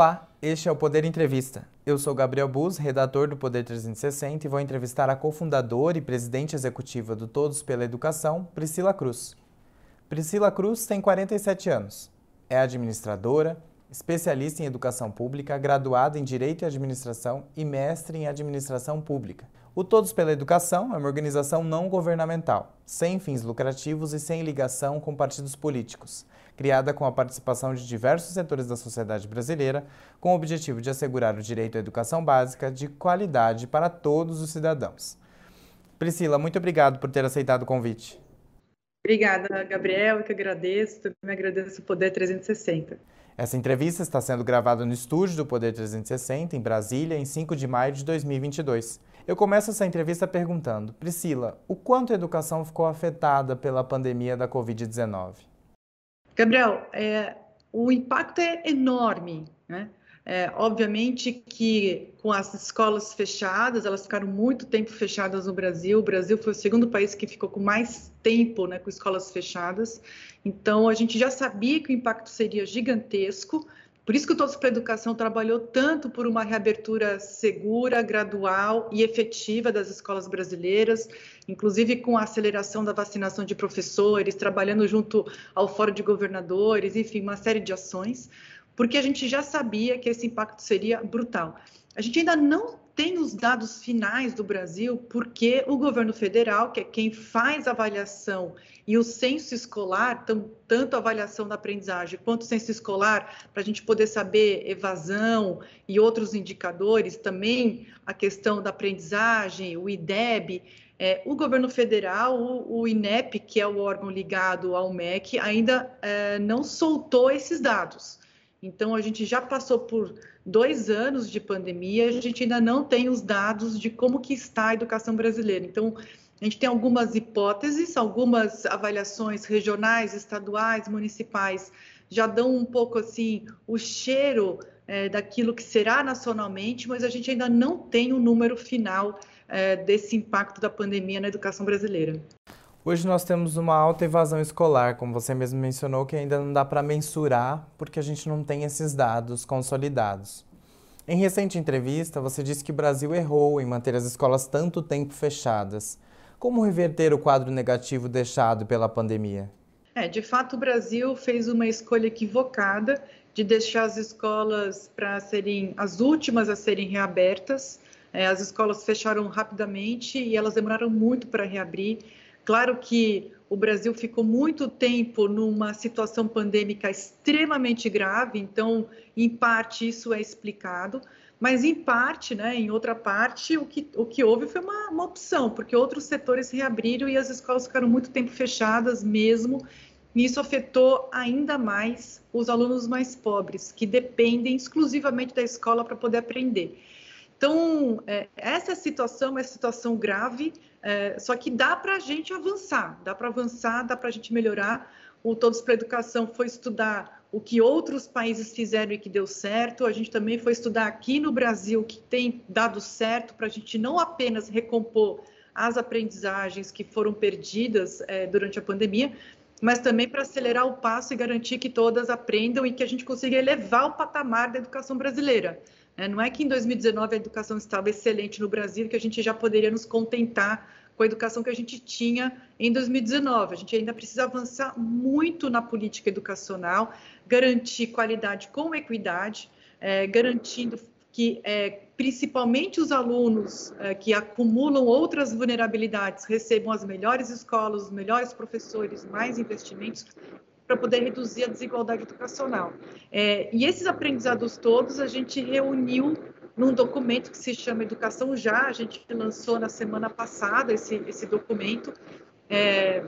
Olá, este é o Poder Entrevista. Eu sou Gabriel Bus, redator do Poder 360 e vou entrevistar a cofundadora e presidente executiva do Todos pela Educação, Priscila Cruz. Priscila Cruz tem 47 anos. É administradora, especialista em educação pública, graduada em Direito e Administração e mestre em Administração Pública. O Todos pela Educação é uma organização não governamental, sem fins lucrativos e sem ligação com partidos políticos criada com a participação de diversos setores da sociedade brasileira, com o objetivo de assegurar o direito à educação básica de qualidade para todos os cidadãos. Priscila, muito obrigado por ter aceitado o convite. Obrigada, Gabriel, que agradeço, também agradeço o Poder 360. Essa entrevista está sendo gravada no estúdio do Poder 360, em Brasília, em 5 de maio de 2022. Eu começo essa entrevista perguntando, Priscila, o quanto a educação ficou afetada pela pandemia da Covid-19? Gabriel, é, o impacto é enorme, né? É, obviamente que com as escolas fechadas, elas ficaram muito tempo fechadas no Brasil. O Brasil foi o segundo país que ficou com mais tempo né, com escolas fechadas. Então, a gente já sabia que o impacto seria gigantesco. Por isso que o Todos para a Educação trabalhou tanto por uma reabertura segura, gradual e efetiva das escolas brasileiras, inclusive com a aceleração da vacinação de professores, trabalhando junto ao Fórum de Governadores, enfim, uma série de ações, porque a gente já sabia que esse impacto seria brutal. A gente ainda não tem os dados finais do Brasil, porque o governo federal, que é quem faz a avaliação, e o censo escolar, tanto a avaliação da aprendizagem quanto o censo escolar, para a gente poder saber evasão e outros indicadores, também a questão da aprendizagem, o IDEB, é, o governo federal, o, o, INEP, que é o órgão ligado ao MEC, ainda é, não soltou esses dados. Então, a gente já passou por dois anos de pandemia, a gente ainda não tem os dados de como que está a educação brasileira. Então, a gente tem algumas hipóteses, algumas avaliações regionais, estaduais, municipais, já dão um pouco assim o cheiro é, daquilo que será nacionalmente, mas a gente ainda não tem o número final é, desse impacto da pandemia na educação brasileira. Hoje nós temos uma alta evasão escolar, como você mesmo mencionou, que ainda não dá para mensurar porque a gente não tem esses dados consolidados. Em recente entrevista, você disse que o Brasil errou em manter as escolas tanto tempo fechadas. Como reverter o quadro negativo deixado pela pandemia? É, de fato, o Brasil fez uma escolha equivocada de deixar as escolas para serem as últimas a serem reabertas. É, as escolas fecharam rapidamente e elas demoraram muito para reabrir. Claro que o Brasil ficou muito tempo numa situação pandêmica extremamente grave, então, em parte, isso é explicado, mas, em parte, né, em outra parte, o que, o que houve foi uma, uma opção, porque outros setores reabriram e as escolas ficaram muito tempo fechadas mesmo, e isso afetou ainda mais os alunos mais pobres, que dependem exclusivamente da escola para poder aprender. Então, é, essa situação é uma situação grave, é, só que dá para a gente avançar, dá para avançar, dá para a gente melhorar. O Todos para Educação foi estudar o que outros países fizeram e que deu certo. A gente também foi estudar aqui no Brasil o que tem dado certo para a gente não apenas recompor as aprendizagens que foram perdidas é, durante a pandemia, mas também para acelerar o passo e garantir que todas aprendam e que a gente consiga elevar o patamar da educação brasileira. É, não é que em 2019 a educação estava excelente no Brasil que a gente já poderia nos contentar com a educação que a gente tinha em 2019. A gente ainda precisa avançar muito na política educacional, garantir qualidade com equidade, é, garantindo que é, principalmente os alunos é, que acumulam outras vulnerabilidades recebam as melhores escolas, os melhores professores, mais investimentos para poder reduzir a desigualdade educacional. É, e esses aprendizados todos a gente reuniu num documento que se chama Educação Já, a gente lançou na semana passada esse, esse documento. É,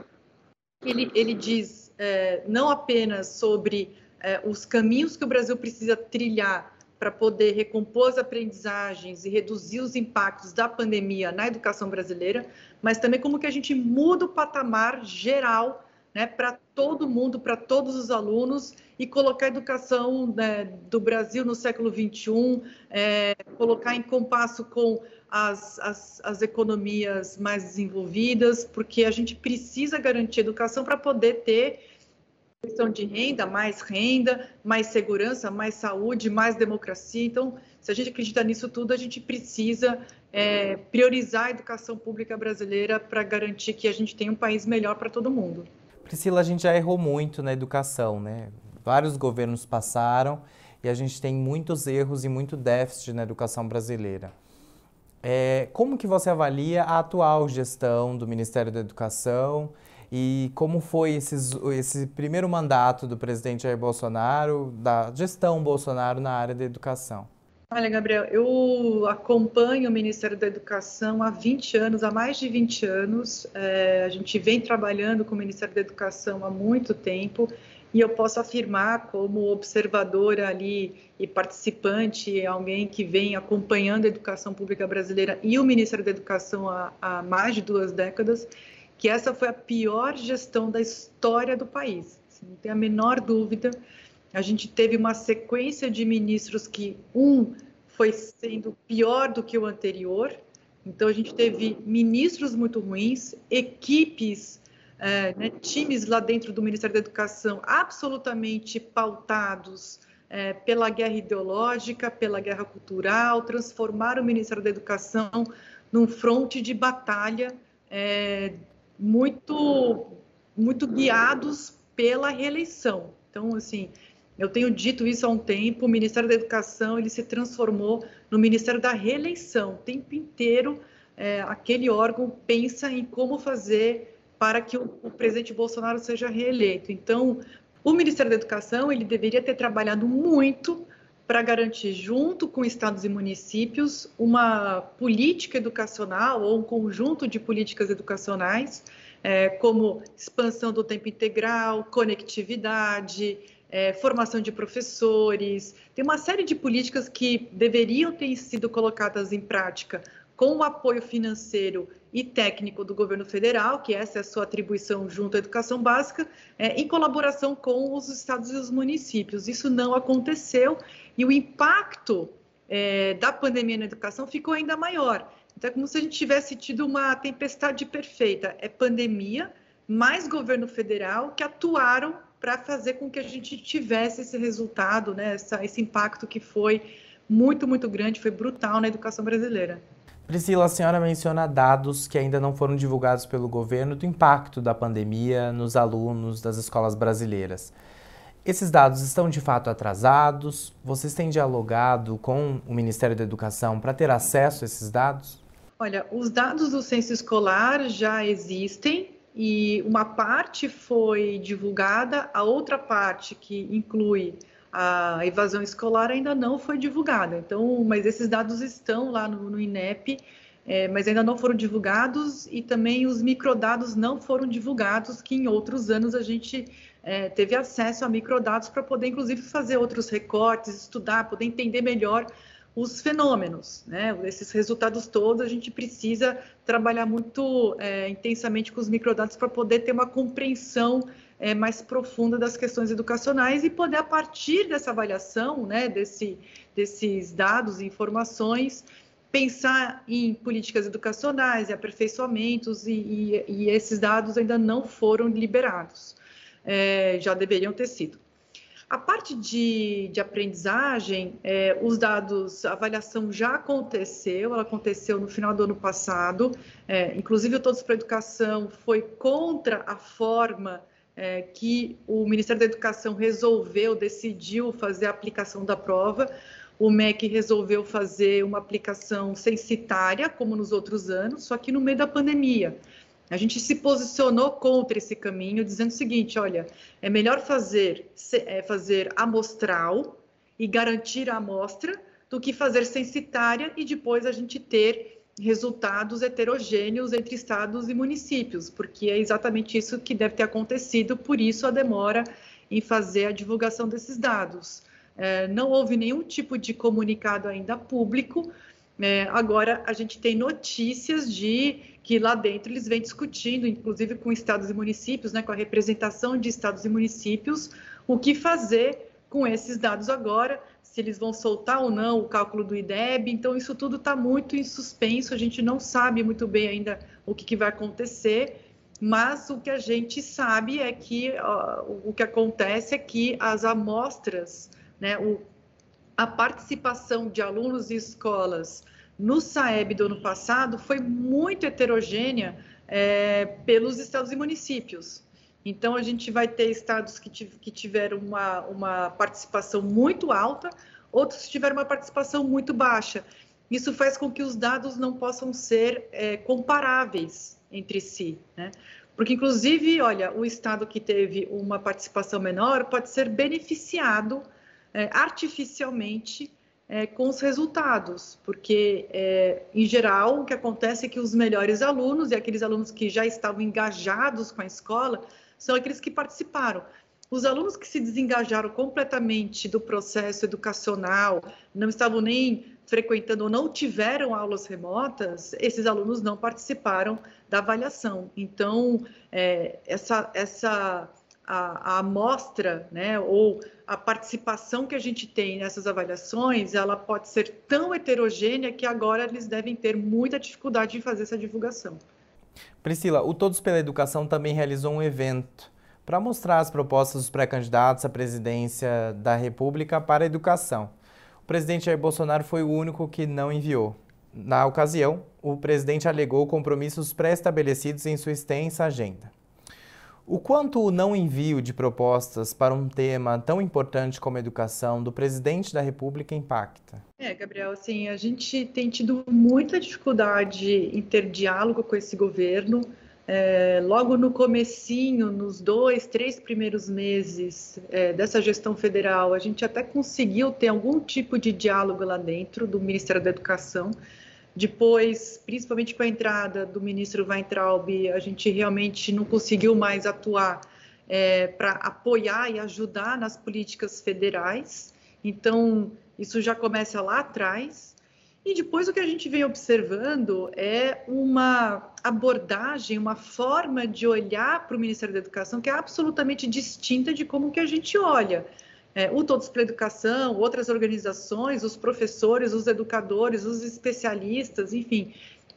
ele, ele diz é, não apenas sobre é, os caminhos que o Brasil precisa trilhar para poder recompor as aprendizagens e reduzir os impactos da pandemia na educação brasileira, mas também como que a gente muda o patamar geral né, para todo mundo, para todos os alunos, e colocar a educação né, do Brasil no século XXI, é, colocar em compasso com as, as, as, economias mais desenvolvidas, porque a gente precisa garantir educação para poder ter questão de renda, mais renda, mais segurança, mais saúde, mais democracia. Então, se a gente acredita nisso tudo, a gente precisa é, priorizar a educação pública brasileira para garantir que a gente tenha um país melhor para todo mundo. Priscila, a gente já errou muito na educação, né? Vários governos passaram e a gente tem muitos erros e muito déficit na educação brasileira. É, como que você avalia a atual gestão do Ministério da Educação e como foi esses, esse primeiro mandato do presidente Jair Bolsonaro, da gestão Bolsonaro na área da educação? Olha, Gabriel, eu acompanho o Ministério da Educação há 20 anos, há mais de 20 anos. É, a gente vem trabalhando com o Ministério da Educação há muito tempo e eu posso afirmar, como observadora ali e participante, alguém que vem acompanhando a educação pública brasileira e o Ministério da Educação há, há mais de duas décadas, que essa foi a pior gestão da história do país. Não tem a menor dúvida. A gente teve uma sequência de ministros que um foi sendo pior do que o anterior. Então a gente teve ministros muito ruins, equipes, é, né, times lá dentro do Ministério da Educação absolutamente pautados é, pela guerra ideológica, pela guerra cultural, transformaram o Ministério da Educação num fronte de batalha é, muito, muito guiados pela reeleição. Então, assim, eu tenho dito isso há um tempo, o Ministério da Educação ele se transformou no Ministério da Reeleição. O tempo inteiro, é, aquele órgão pensa em como fazer para que o, o, presidente Bolsonaro seja reeleito. Então, o Ministério da Educação ele deveria ter trabalhado muito para garantir, junto com estados e municípios, uma política educacional ou um conjunto de políticas educacionais, é, como expansão do tempo integral, conectividade, é, formação de professores. Tem uma série de políticas que deveriam ter sido colocadas em prática com o apoio financeiro e técnico do governo federal, que essa é a sua atribuição junto à educação básica, é, em colaboração com os estados e os municípios. Isso não aconteceu e o impacto é, da pandemia na educação ficou ainda maior. Então, é como se a gente tivesse tido uma tempestade perfeita. É pandemia, mais governo federal que atuaram para fazer com que a gente tivesse esse resultado, né, essa, esse impacto que foi muito, muito grande, foi brutal na educação brasileira. Priscila, a senhora menciona dados que ainda não foram divulgados pelo governo do impacto da pandemia nos alunos das escolas brasileiras. Esses dados estão de fato atrasados? Vocês têm dialogado com o Ministério da Educação para ter acesso a esses dados? Olha, os dados do censo escolar já existem e uma parte foi divulgada, a outra parte que inclui a evasão escolar ainda não foi divulgada. Então, mas esses dados estão lá no, no INEP, é, mas ainda não foram divulgados e também os microdados não foram divulgados, que em outros anos a gente é, teve acesso a microdados para poder, inclusive, fazer outros recortes, estudar, poder entender melhor os fenômenos, né? Esses resultados todos a gente precisa trabalhar muito é, intensamente com os microdados para poder ter uma compreensão é, mais profunda das questões educacionais e poder, a partir dessa avaliação, né, desse, desses dados e informações, pensar em políticas educacionais, e aperfeiçoamentos, e, e, e esses dados ainda não foram liberados. É, já deveriam ter sido. A parte de, de aprendizagem, é, os dados, a avaliação já aconteceu, ela aconteceu no final do ano passado, é, inclusive o Todos para a Educação foi contra a forma é, que o Ministério da Educação resolveu, decidiu fazer a aplicação da prova. O MEC resolveu fazer uma aplicação censitária, como nos outros anos, só que no meio da pandemia. A gente se posicionou contra esse caminho, dizendo o seguinte: olha, é melhor fazer, é, fazer amostral e garantir a amostra do que fazer censitária e depois a gente ter resultados heterogêneos entre estados e municípios, porque é exatamente isso que deve ter acontecido, por isso a demora em fazer a divulgação desses dados. É, não houve nenhum tipo de comunicado ainda público. É, agora a gente tem notícias de que lá dentro eles vêm discutindo, inclusive com estados e municípios, né, com a representação de estados e municípios, o que fazer com esses dados agora se eles vão soltar ou não o cálculo do IDEB. Então, isso tudo está muito em suspenso, a gente não sabe muito bem ainda o que, que vai acontecer, mas o que a gente sabe é que uh, o que acontece é que as amostras, né, o, a participação de alunos e escolas no SAEB do ano passado foi muito heterogênea é, pelos estados e municípios. Então, a gente vai ter estados que, que tiveram uma, uma participação muito alta, outros tiveram uma participação muito baixa. Isso faz com que os dados não possam ser é, comparáveis entre si, né? Porque, inclusive, olha, o estado que teve uma participação menor pode ser beneficiado é, artificialmente é, com os resultados, porque, é, em geral, o que acontece é que os melhores alunos e aqueles alunos que já estavam engajados com a escola são aqueles que participaram. Os alunos que se desengajaram completamente do processo educacional, não estavam nem frequentando ou não tiveram aulas remotas, esses alunos não participaram da avaliação. Então, é, essa, essa a, a amostra, né, ou a participação que a gente tem nessas avaliações, ela pode ser tão heterogênea que agora eles devem ter muita dificuldade em fazer essa divulgação. Priscila, o Todos pela Educação também realizou um evento para mostrar as propostas dos pré-candidatos à presidência da República para a educação. O presidente Jair Bolsonaro foi o único que não enviou. Na ocasião, o presidente alegou compromissos pré-estabelecidos em sua extensa agenda. O quanto o não envio de propostas para um tema tão importante como a educação do presidente da República impacta? É, Gabriel, assim, a gente tem tido muita dificuldade em ter diálogo com esse governo. É, logo no comecinho, nos dois, três primeiros meses é, dessa gestão federal, a gente até conseguiu ter algum tipo de diálogo lá dentro do Ministério da Educação, depois, principalmente com a entrada do ministro Weintraub, a gente realmente não conseguiu mais atuar é, para apoiar e ajudar nas políticas federais. Então, isso já começa lá atrás. E depois o que a gente vem observando é uma abordagem, uma forma de olhar para o Ministério da Educação que é absolutamente distinta de como que a gente olha é, o Todos pela Educação, outras organizações, os professores, os educadores, os especialistas, enfim,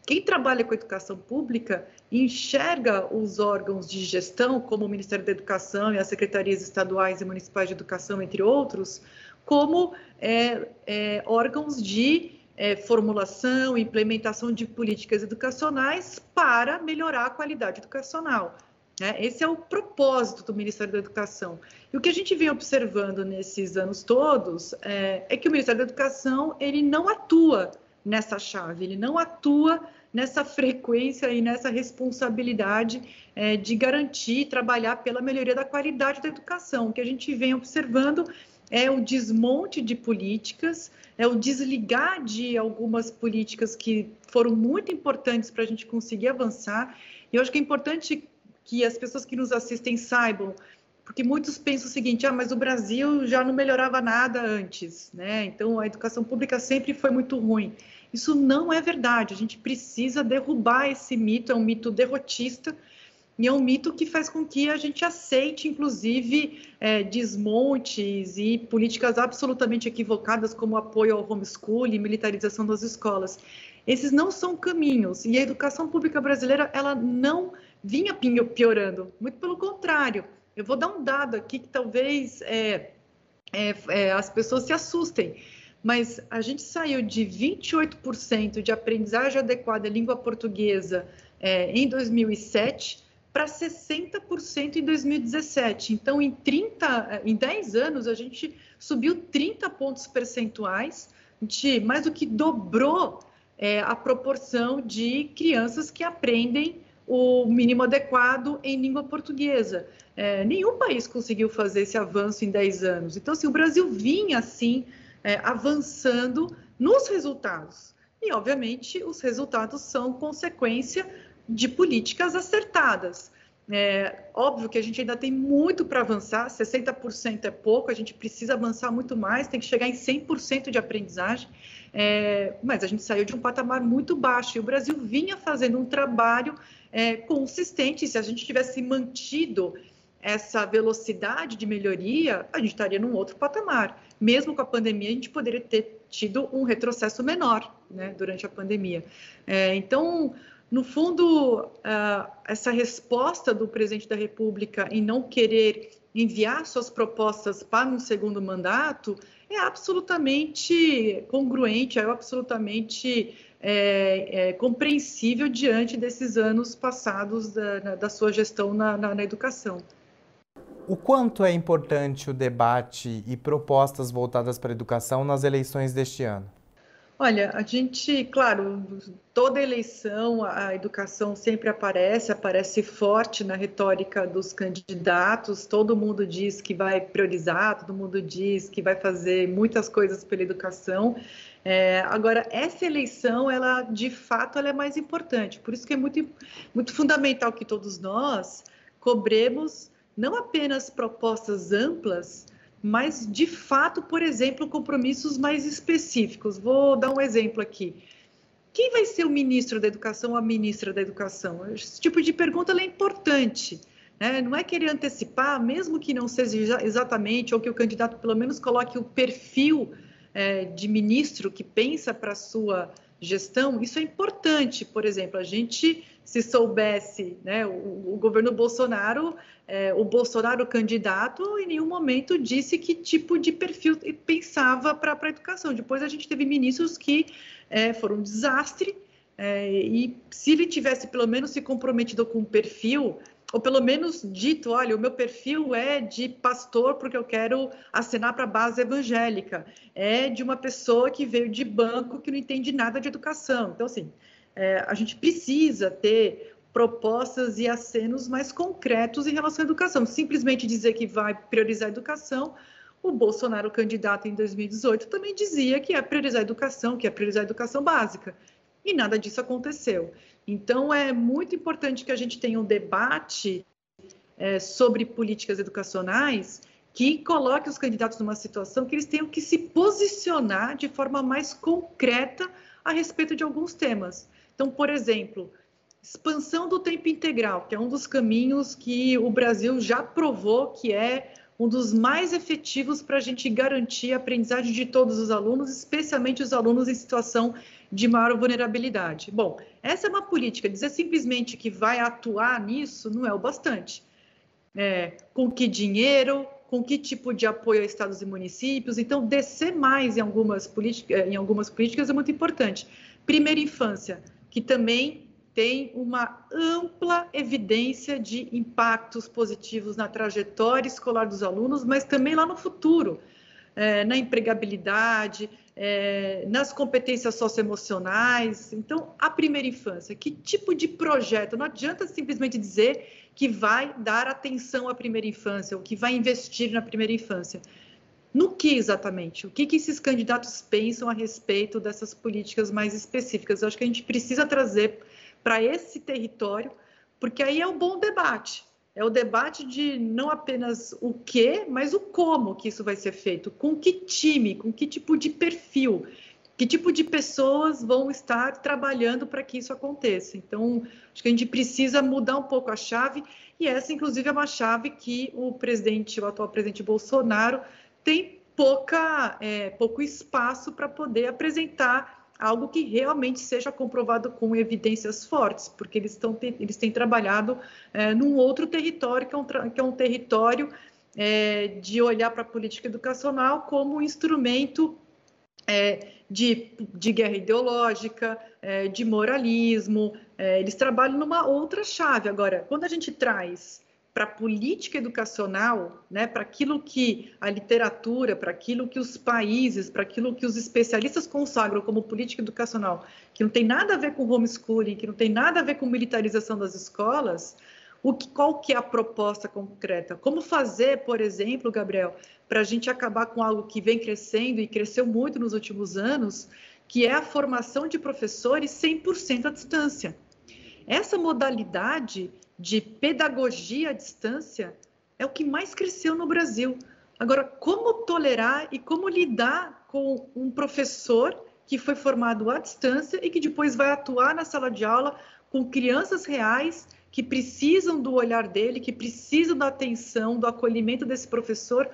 quem trabalha com educação pública enxerga os órgãos de gestão, como o Ministério da Educação e as secretarias estaduais e municipais de educação, entre outros, como é, é, órgãos de é, formulação e implementação de políticas educacionais para melhorar a qualidade educacional. Né? Esse é o propósito do Ministério da Educação. E o que a gente vem observando nesses anos todos é, é, que o Ministério da Educação ele não atua nessa chave, ele não atua nessa frequência e nessa responsabilidade é, de garantir trabalhar pela melhoria da qualidade da educação. O que a gente vem observando é o desmonte de políticas, é o desligar de algumas políticas que foram muito importantes para a gente conseguir avançar. E eu acho que é importante que as pessoas que nos assistem saibam, porque muitos pensam o seguinte: ah, mas o Brasil já não melhorava nada antes, né? Então a educação pública sempre foi muito ruim. Isso não é verdade. A gente precisa derrubar esse mito, é um mito derrotista. E é um mito que faz com que a gente aceite, inclusive, é, desmontes e políticas absolutamente equivocadas, como apoio ao homeschool e militarização das escolas. Esses não são caminhos. E a educação pública brasileira, ela não vinha piorando, muito pelo contrário. Eu vou dar um dado aqui que talvez é, é, é, as pessoas se assustem, mas a gente saiu de 28% de aprendizagem adequada em língua portuguesa é, em 2007 para 60% em 2017. Então, em 30, em 10 anos, a gente subiu 30 pontos percentuais, gente mais do que dobrou é, a proporção de crianças que aprendem o mínimo adequado em língua portuguesa. É, nenhum país conseguiu fazer esse avanço em 10 anos. Então, assim, o Brasil vinha, assim, é, avançando nos resultados. E, obviamente, os resultados são consequência de políticas acertadas. É óbvio que a gente ainda tem muito para avançar, 60% é pouco, a gente precisa avançar muito mais, tem que chegar em 100% de aprendizagem, é, mas a gente saiu de um patamar muito baixo e o Brasil vinha fazendo um trabalho é, consistente. Se a gente tivesse mantido essa velocidade de melhoria, a gente estaria num outro patamar. Mesmo com a pandemia, a gente poderia ter tido um retrocesso menor né, durante a pandemia. É, então, no fundo, uh, essa resposta do presidente da República em não querer enviar suas propostas para um segundo mandato é absolutamente congruente, é absolutamente é, é, compreensível diante desses anos passados da, da sua gestão na, na, na educação. O quanto é importante o debate e propostas voltadas para a educação nas eleições deste ano? Olha, a gente, claro, toda eleição a educação sempre aparece, aparece forte na retórica dos candidatos. Todo mundo diz que vai priorizar, todo mundo diz que vai fazer muitas coisas pela educação. É, agora, essa eleição, ela de fato, ela é mais importante. Por isso que é muito, muito fundamental que todos nós cobremos não apenas propostas amplas, mas de fato, por exemplo, compromissos mais específicos. Vou dar um exemplo aqui. Quem vai ser o ministro da Educação ou a ministra da Educação? Esse tipo de pergunta é importante. Né? Não é querer antecipar, mesmo que não seja exatamente, ou que o candidato pelo menos coloque o perfil é, de ministro que pensa para a sua gestão. Isso é importante. Por exemplo, a gente, se soubesse, né, o, o governo Bolsonaro é, o Bolsonaro, candidato, em nenhum momento disse que tipo de perfil pensava para a educação. Depois a gente teve ministros que é, foram um desastre, é, e se ele tivesse pelo menos se comprometido com um perfil, ou pelo menos dito, olha, o meu perfil é de pastor porque eu quero assinar para a base evangélica, é de uma pessoa que veio de banco que não entende nada de educação. Então, assim, é, a gente precisa ter propostas e acenos mais concretos em relação à educação. Simplesmente dizer que vai priorizar a educação, o Bolsonaro, candidato em 2018, também dizia que é priorizar a educação, que é priorizar a educação básica. E nada disso aconteceu. Então, é muito importante que a gente tenha um debate é, sobre políticas educacionais que coloque os candidatos numa situação que eles tenham que se posicionar de forma mais concreta a respeito de alguns temas. Então, por exemplo, expansão do tempo integral, que é um dos caminhos que o Brasil já provou que é um dos mais efetivos para a gente garantir a aprendizagem de todos os alunos, especialmente os alunos em situação de maior vulnerabilidade. Bom, essa é uma política. Dizer simplesmente que vai atuar nisso não é o bastante. É, com que dinheiro, com que tipo de apoio a estados e municípios. Então, descer mais em algumas, em algumas políticas é muito importante. Primeira infância, que também tem uma ampla evidência de impactos positivos na trajetória escolar dos alunos, mas também lá no futuro, é, na empregabilidade, é, nas competências socioemocionais. Então, a primeira infância, que tipo de projeto? Não adianta simplesmente dizer que vai dar atenção à primeira infância, ou que vai investir na primeira infância. No que exatamente? O que, que esses candidatos pensam a respeito dessas políticas mais específicas? Eu acho que a gente precisa trazer para esse território, porque aí é o bom debate. É o debate de não apenas o que, mas o como que isso vai ser feito, com que time, com que tipo de perfil, que tipo de pessoas vão estar trabalhando para que isso aconteça. Então, acho que a gente precisa mudar um pouco a chave, e essa, inclusive, é uma chave que o presidente, o atual presidente Bolsonaro, tem pouca, é, pouco espaço para poder apresentar algo que realmente seja comprovado com evidências fortes, porque eles, estão, eles têm trabalhado é, num outro território, que é um, que é um território é, de olhar para a política educacional como um instrumento é, de, de, guerra ideológica, é, de moralismo, é, eles trabalham numa outra chave. Agora, quando a gente traz para a política educacional, né, para aquilo que a literatura, para aquilo que os países, para aquilo que os especialistas consagram como política educacional, que não tem nada a ver com homeschooling, que não tem nada a ver com militarização das escolas, o que, qual que é a proposta concreta? Como fazer, por exemplo, Gabriel, para a gente acabar com algo que vem crescendo e cresceu muito nos últimos anos, que é a formação de professores 100% à distância. Essa modalidade de pedagogia à distância é o que mais cresceu no Brasil. Agora, como tolerar e como lidar com um professor que foi formado à distância e que depois vai atuar na sala de aula com crianças reais que precisam do olhar dele, que precisam da atenção, do acolhimento desse professor,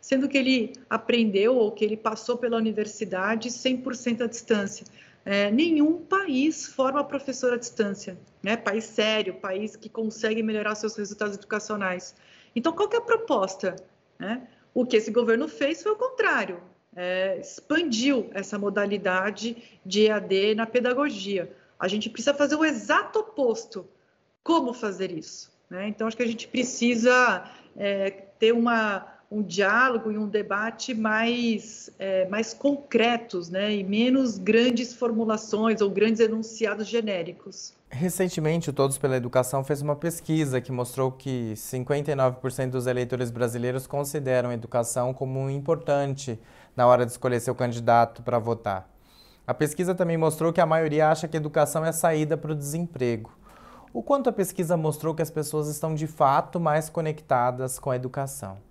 sendo que ele aprendeu ou que ele passou pela universidade 100% à distância. É, nenhum país forma professor à distância, né? País sério, país que consegue melhorar seus resultados educacionais. Então, qual é a proposta? Né? O que esse governo fez foi o contrário, é, expandiu essa modalidade de EAD na pedagogia. A gente precisa fazer o exato oposto. Como fazer isso? Né? Então, acho que a gente precisa é, ter uma, um diálogo e um debate mais, é, mais concretos, né? e menos grandes formulações ou grandes enunciados genéricos. Recentemente, o Todos pela Educação fez uma pesquisa que mostrou que 59% dos eleitores brasileiros consideram a educação como importante na hora de escolher seu candidato para votar. A pesquisa também mostrou que a maioria acha que a educação é a saída para o desemprego. O quanto a pesquisa mostrou que as pessoas estão de fato mais conectadas com a educação?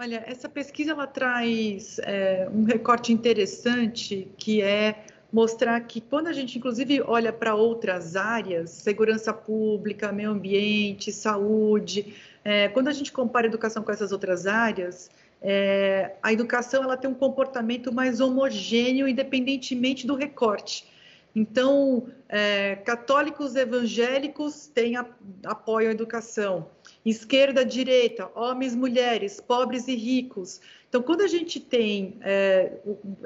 Olha, essa pesquisa ela traz é, um recorte interessante que é mostrar que quando a gente, inclusive, olha para outras áreas, segurança pública, meio ambiente, saúde, é, quando a gente compara a educação com essas outras áreas, é, a educação ela tem um comportamento mais homogêneo, independentemente do recorte. Então, é, católicos evangélicos têm a, apoio à educação, esquerda, direita, homens, mulheres, pobres e ricos. Então, quando a gente tem é,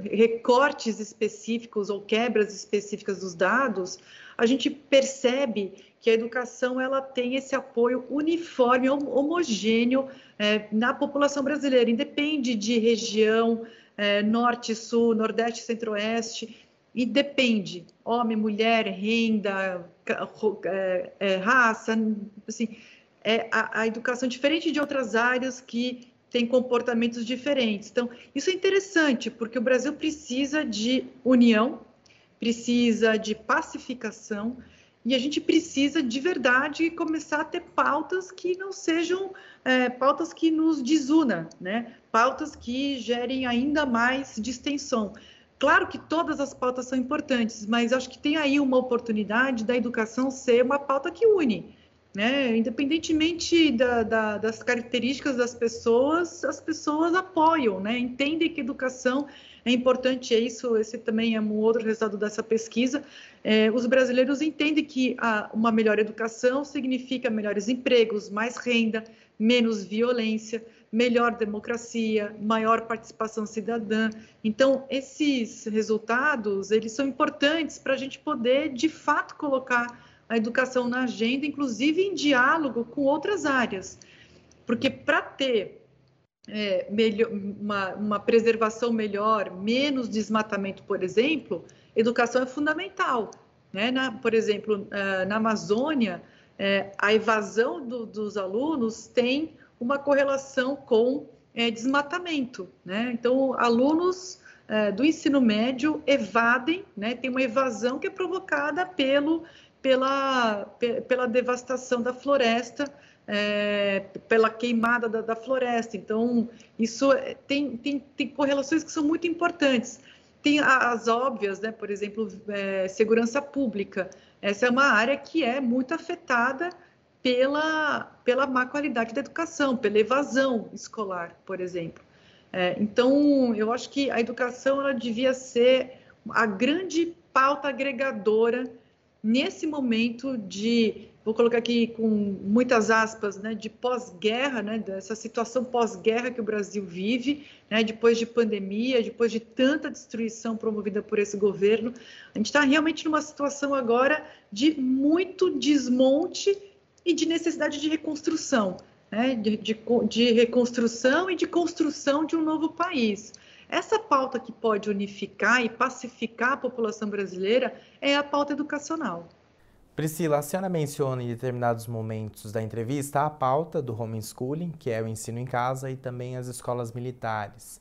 recortes específicos ou quebras específicas dos dados, a gente percebe que a educação ela tem esse apoio uniforme, homogêneo é, na população brasileira, independe de região, é, norte, sul, nordeste, centro-oeste, e depende, homem, mulher, renda, é, é, raça, assim, é a, a educação diferente de outras áreas que têm comportamentos diferentes. Então, isso é interessante, porque o Brasil precisa de união, precisa de pacificação, e a gente precisa de verdade começar a ter pautas que não sejam é, pautas que nos desuna, né? Pautas que gerem ainda mais distensão. Claro que todas as pautas são importantes, mas acho que tem aí uma oportunidade da educação ser uma pauta que une. Né? Independentemente da, da, das características das pessoas, as pessoas apoiam, né? entendem que educação é importante, é isso, esse também é um outro resultado dessa pesquisa. É, os brasileiros entendem que a, uma melhor educação significa melhores empregos, mais renda, menos violência, melhor democracia, maior participação cidadã. Então, esses resultados, eles são importantes para a gente poder, de fato, colocar a educação na agenda, inclusive em diálogo com outras áreas. Porque para ter é, melhor, uma, uma preservação melhor, menos desmatamento, por exemplo, educação é fundamental. Né? Na, por exemplo, ah, na Amazônia, é, a evasão do, dos alunos tem uma correlação com é, desmatamento. Né? Então, alunos é, do ensino médio evadem, né? tem uma evasão que é provocada pelo, pela, pela devastação da floresta, é, pela queimada da, da, floresta. Então, isso é, tem, tem, tem correlações que são muito importantes. Tem as óbvias, né? por exemplo, é, segurança pública. Essa é uma área que é muito afetada pela, pela má qualidade da educação, pela evasão escolar, por exemplo. É, então, eu acho que a educação ela devia ser a grande pauta agregadora nesse momento de, vou colocar aqui com muitas aspas, né, de pós-guerra, né, dessa situação pós-guerra que o Brasil vive, né, depois de pandemia, depois de tanta destruição promovida por esse governo, a gente está realmente numa situação agora de muito desmonte e de necessidade de reconstrução, né? de, de, de reconstrução e de construção de um novo país. Essa pauta que pode unificar e pacificar a população brasileira é a pauta educacional. Priscila, a senhora menciona em determinados momentos da entrevista a pauta do homeschooling, que é o ensino em casa, e também as escolas militares.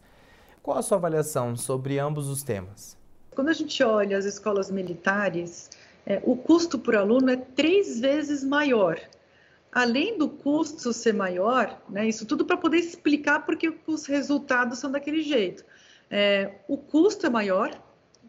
Qual a sua avaliação sobre ambos os temas? Quando a gente olha as escolas militares, é, o custo por aluno é três vezes maior. Além do custo ser maior, né, isso tudo para poder explicar porque os resultados são daquele jeito. É, o custo é maior,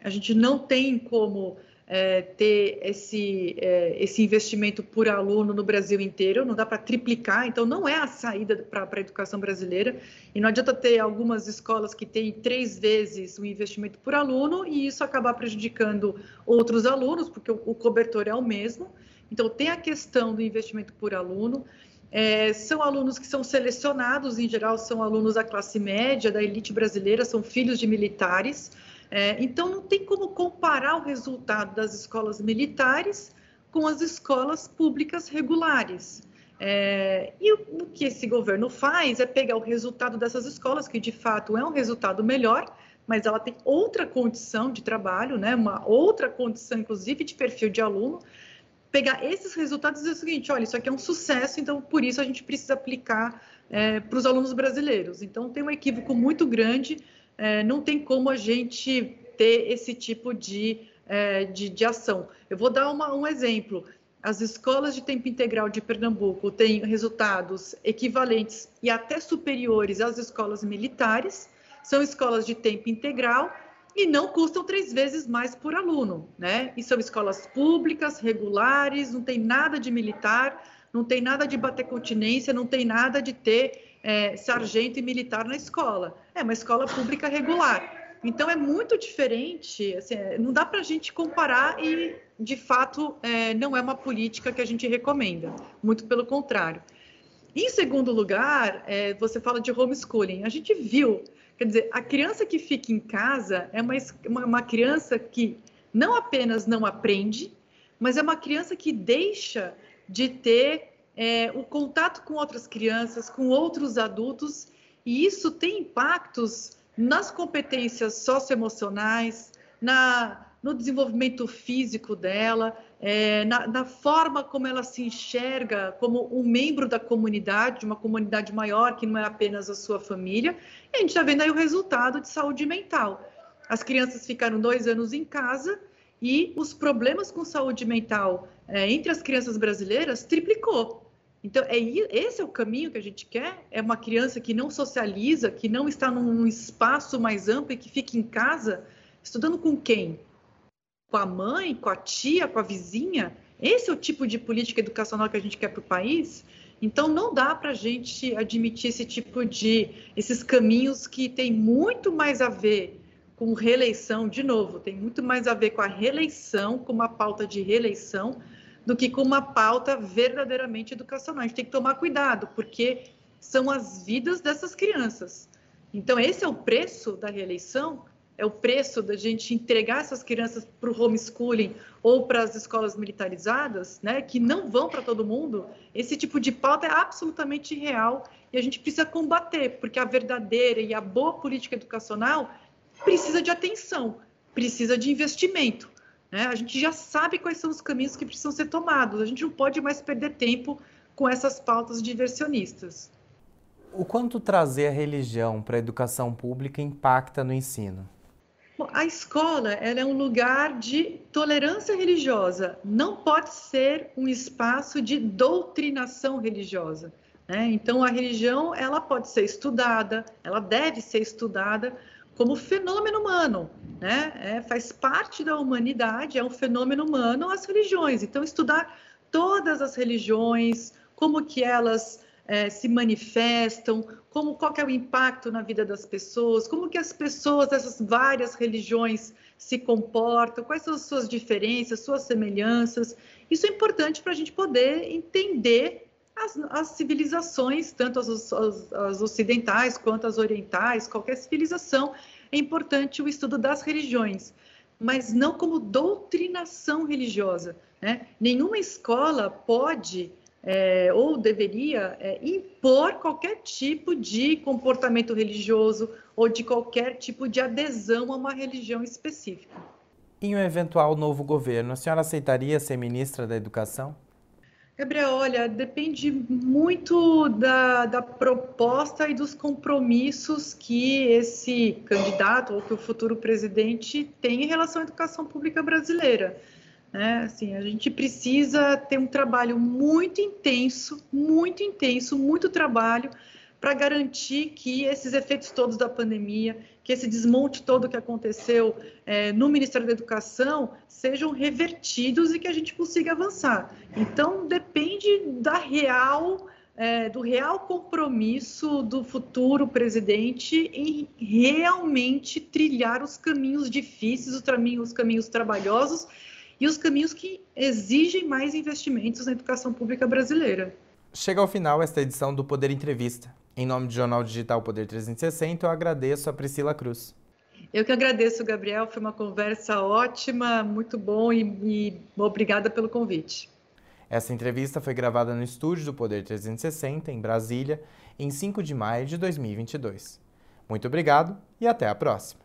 a gente não tem como é, ter esse, é, esse investimento por aluno no Brasil inteiro, não dá para triplicar, então não é a saída para a educação brasileira, e não adianta ter algumas escolas que têm três vezes o investimento por aluno e isso acabar prejudicando outros alunos, porque o, o cobertor é o mesmo. Então, tem a questão do investimento por aluno, é, são alunos que são selecionados, em geral, são alunos da classe média, da elite brasileira, são filhos de militares. É, então, não tem como comparar o resultado das escolas militares com as escolas públicas regulares. É, e o, o que esse governo faz é pegar o resultado dessas escolas, que de fato é um resultado melhor, mas ela tem outra condição de trabalho, né, uma outra condição, inclusive, de perfil de aluno, pegar esses resultados e dizer o seguinte: olha, isso aqui é um sucesso, então por isso a gente precisa aplicar é, para os alunos brasileiros. Então tem um equívoco muito grande, é, não tem como a gente ter esse tipo de, é, de, de, ação. Eu vou dar uma, um exemplo. As escolas de tempo integral de Pernambuco têm resultados equivalentes e até superiores às escolas militares. São escolas de tempo integral e não custam três vezes mais por aluno, né? E são escolas públicas, regulares, não tem nada de militar, não tem nada de bater continência, não tem nada de ter é, sargento e militar na escola. É uma escola pública regular. Então é muito diferente, assim, é, não dá para a gente comparar e, de fato, é, não é uma política que a gente recomenda, muito pelo contrário. Em segundo lugar, é, você fala de homeschooling. A gente viu Quer dizer, a criança que fica em casa é uma, uma, criança que não apenas não aprende, mas é uma criança que deixa de ter é, o contato com outras crianças, com outros adultos, e isso tem impactos nas competências socioemocionais, na, no desenvolvimento físico dela, é, na, na, forma como ela se enxerga como um membro da comunidade, uma comunidade maior que não é apenas a sua família. E a gente está vendo aí o resultado de saúde mental. As crianças ficaram dois anos em casa e os problemas com saúde mental é, entre as crianças brasileiras triplicou. Então, é, esse é o caminho que a gente quer? É uma criança que não socializa, que não está num espaço mais amplo e que fica em casa, estudando com quem? Com a mãe, com a tia, com a vizinha. Esse é o tipo de política educacional que a gente quer para o país. Então, não dá para a gente admitir esse tipo de, esses caminhos que tem muito mais a ver com reeleição, de novo, tem muito mais a ver com a reeleição, com uma pauta de reeleição, do que com uma pauta verdadeiramente educacional. A gente tem que tomar cuidado, porque são as vidas dessas crianças. Então, esse é o preço da reeleição é o preço da gente entregar essas crianças para o homeschooling ou para as escolas militarizadas, né, que não vão para todo mundo, esse tipo de pauta é absolutamente real e a gente precisa combater, porque a verdadeira e a boa política educacional precisa de atenção, precisa de investimento. Né? A gente já sabe quais são os caminhos que precisam ser tomados, a gente não pode mais perder tempo com essas pautas diversionistas. O quanto trazer a religião para a educação pública impacta no ensino? Bom, a escola ela é um lugar de tolerância religiosa, não pode ser um espaço de doutrinação religiosa. Né? Então, a religião ela pode ser estudada, ela deve ser estudada como fenômeno humano, né? É, faz parte da humanidade, é um fenômeno humano as religiões. Então, estudar todas as religiões, como que elas é, se manifestam, como qual é o impacto na vida das pessoas, como que as pessoas dessas várias religiões se comportam, quais são as suas diferenças, suas semelhanças. Isso é importante para a gente poder entender as, as civilizações, tanto as, as, as, ocidentais quanto as orientais, qualquer civilização, é importante o estudo das religiões, mas não como doutrinação religiosa. Né? Nenhuma escola pode é, ou deveria é, impor qualquer tipo de comportamento religioso ou de qualquer tipo de adesão a uma religião específica. Em um eventual novo governo, a senhora aceitaria ser ministra da Educação? Gabriel, olha, depende muito da, da proposta e dos compromissos que esse candidato ou que o futuro presidente tem em relação à educação pública brasileira. Né? Assim, a gente precisa ter um trabalho muito intenso, muito intenso, muito trabalho para garantir que esses efeitos todos da pandemia, que esse desmonte todo que aconteceu é, no Ministério da Educação sejam revertidos e que a gente consiga avançar. Então, depende da real. É, do real compromisso do futuro presidente em realmente trilhar os caminhos difíceis, os caminhos, os caminhos trabalhosos e os caminhos que exigem mais investimentos na educação pública brasileira. Chega ao final esta edição do Poder Entrevista. Em nome do Jornal Digital Poder 360, eu agradeço a Priscila Cruz. Eu que agradeço, Gabriel. Foi uma conversa ótima, muito bom e, e obrigada pelo convite. Essa entrevista foi gravada no estúdio do Poder 360, em Brasília, em 5 de maio de 2022. Muito obrigado e até a próxima.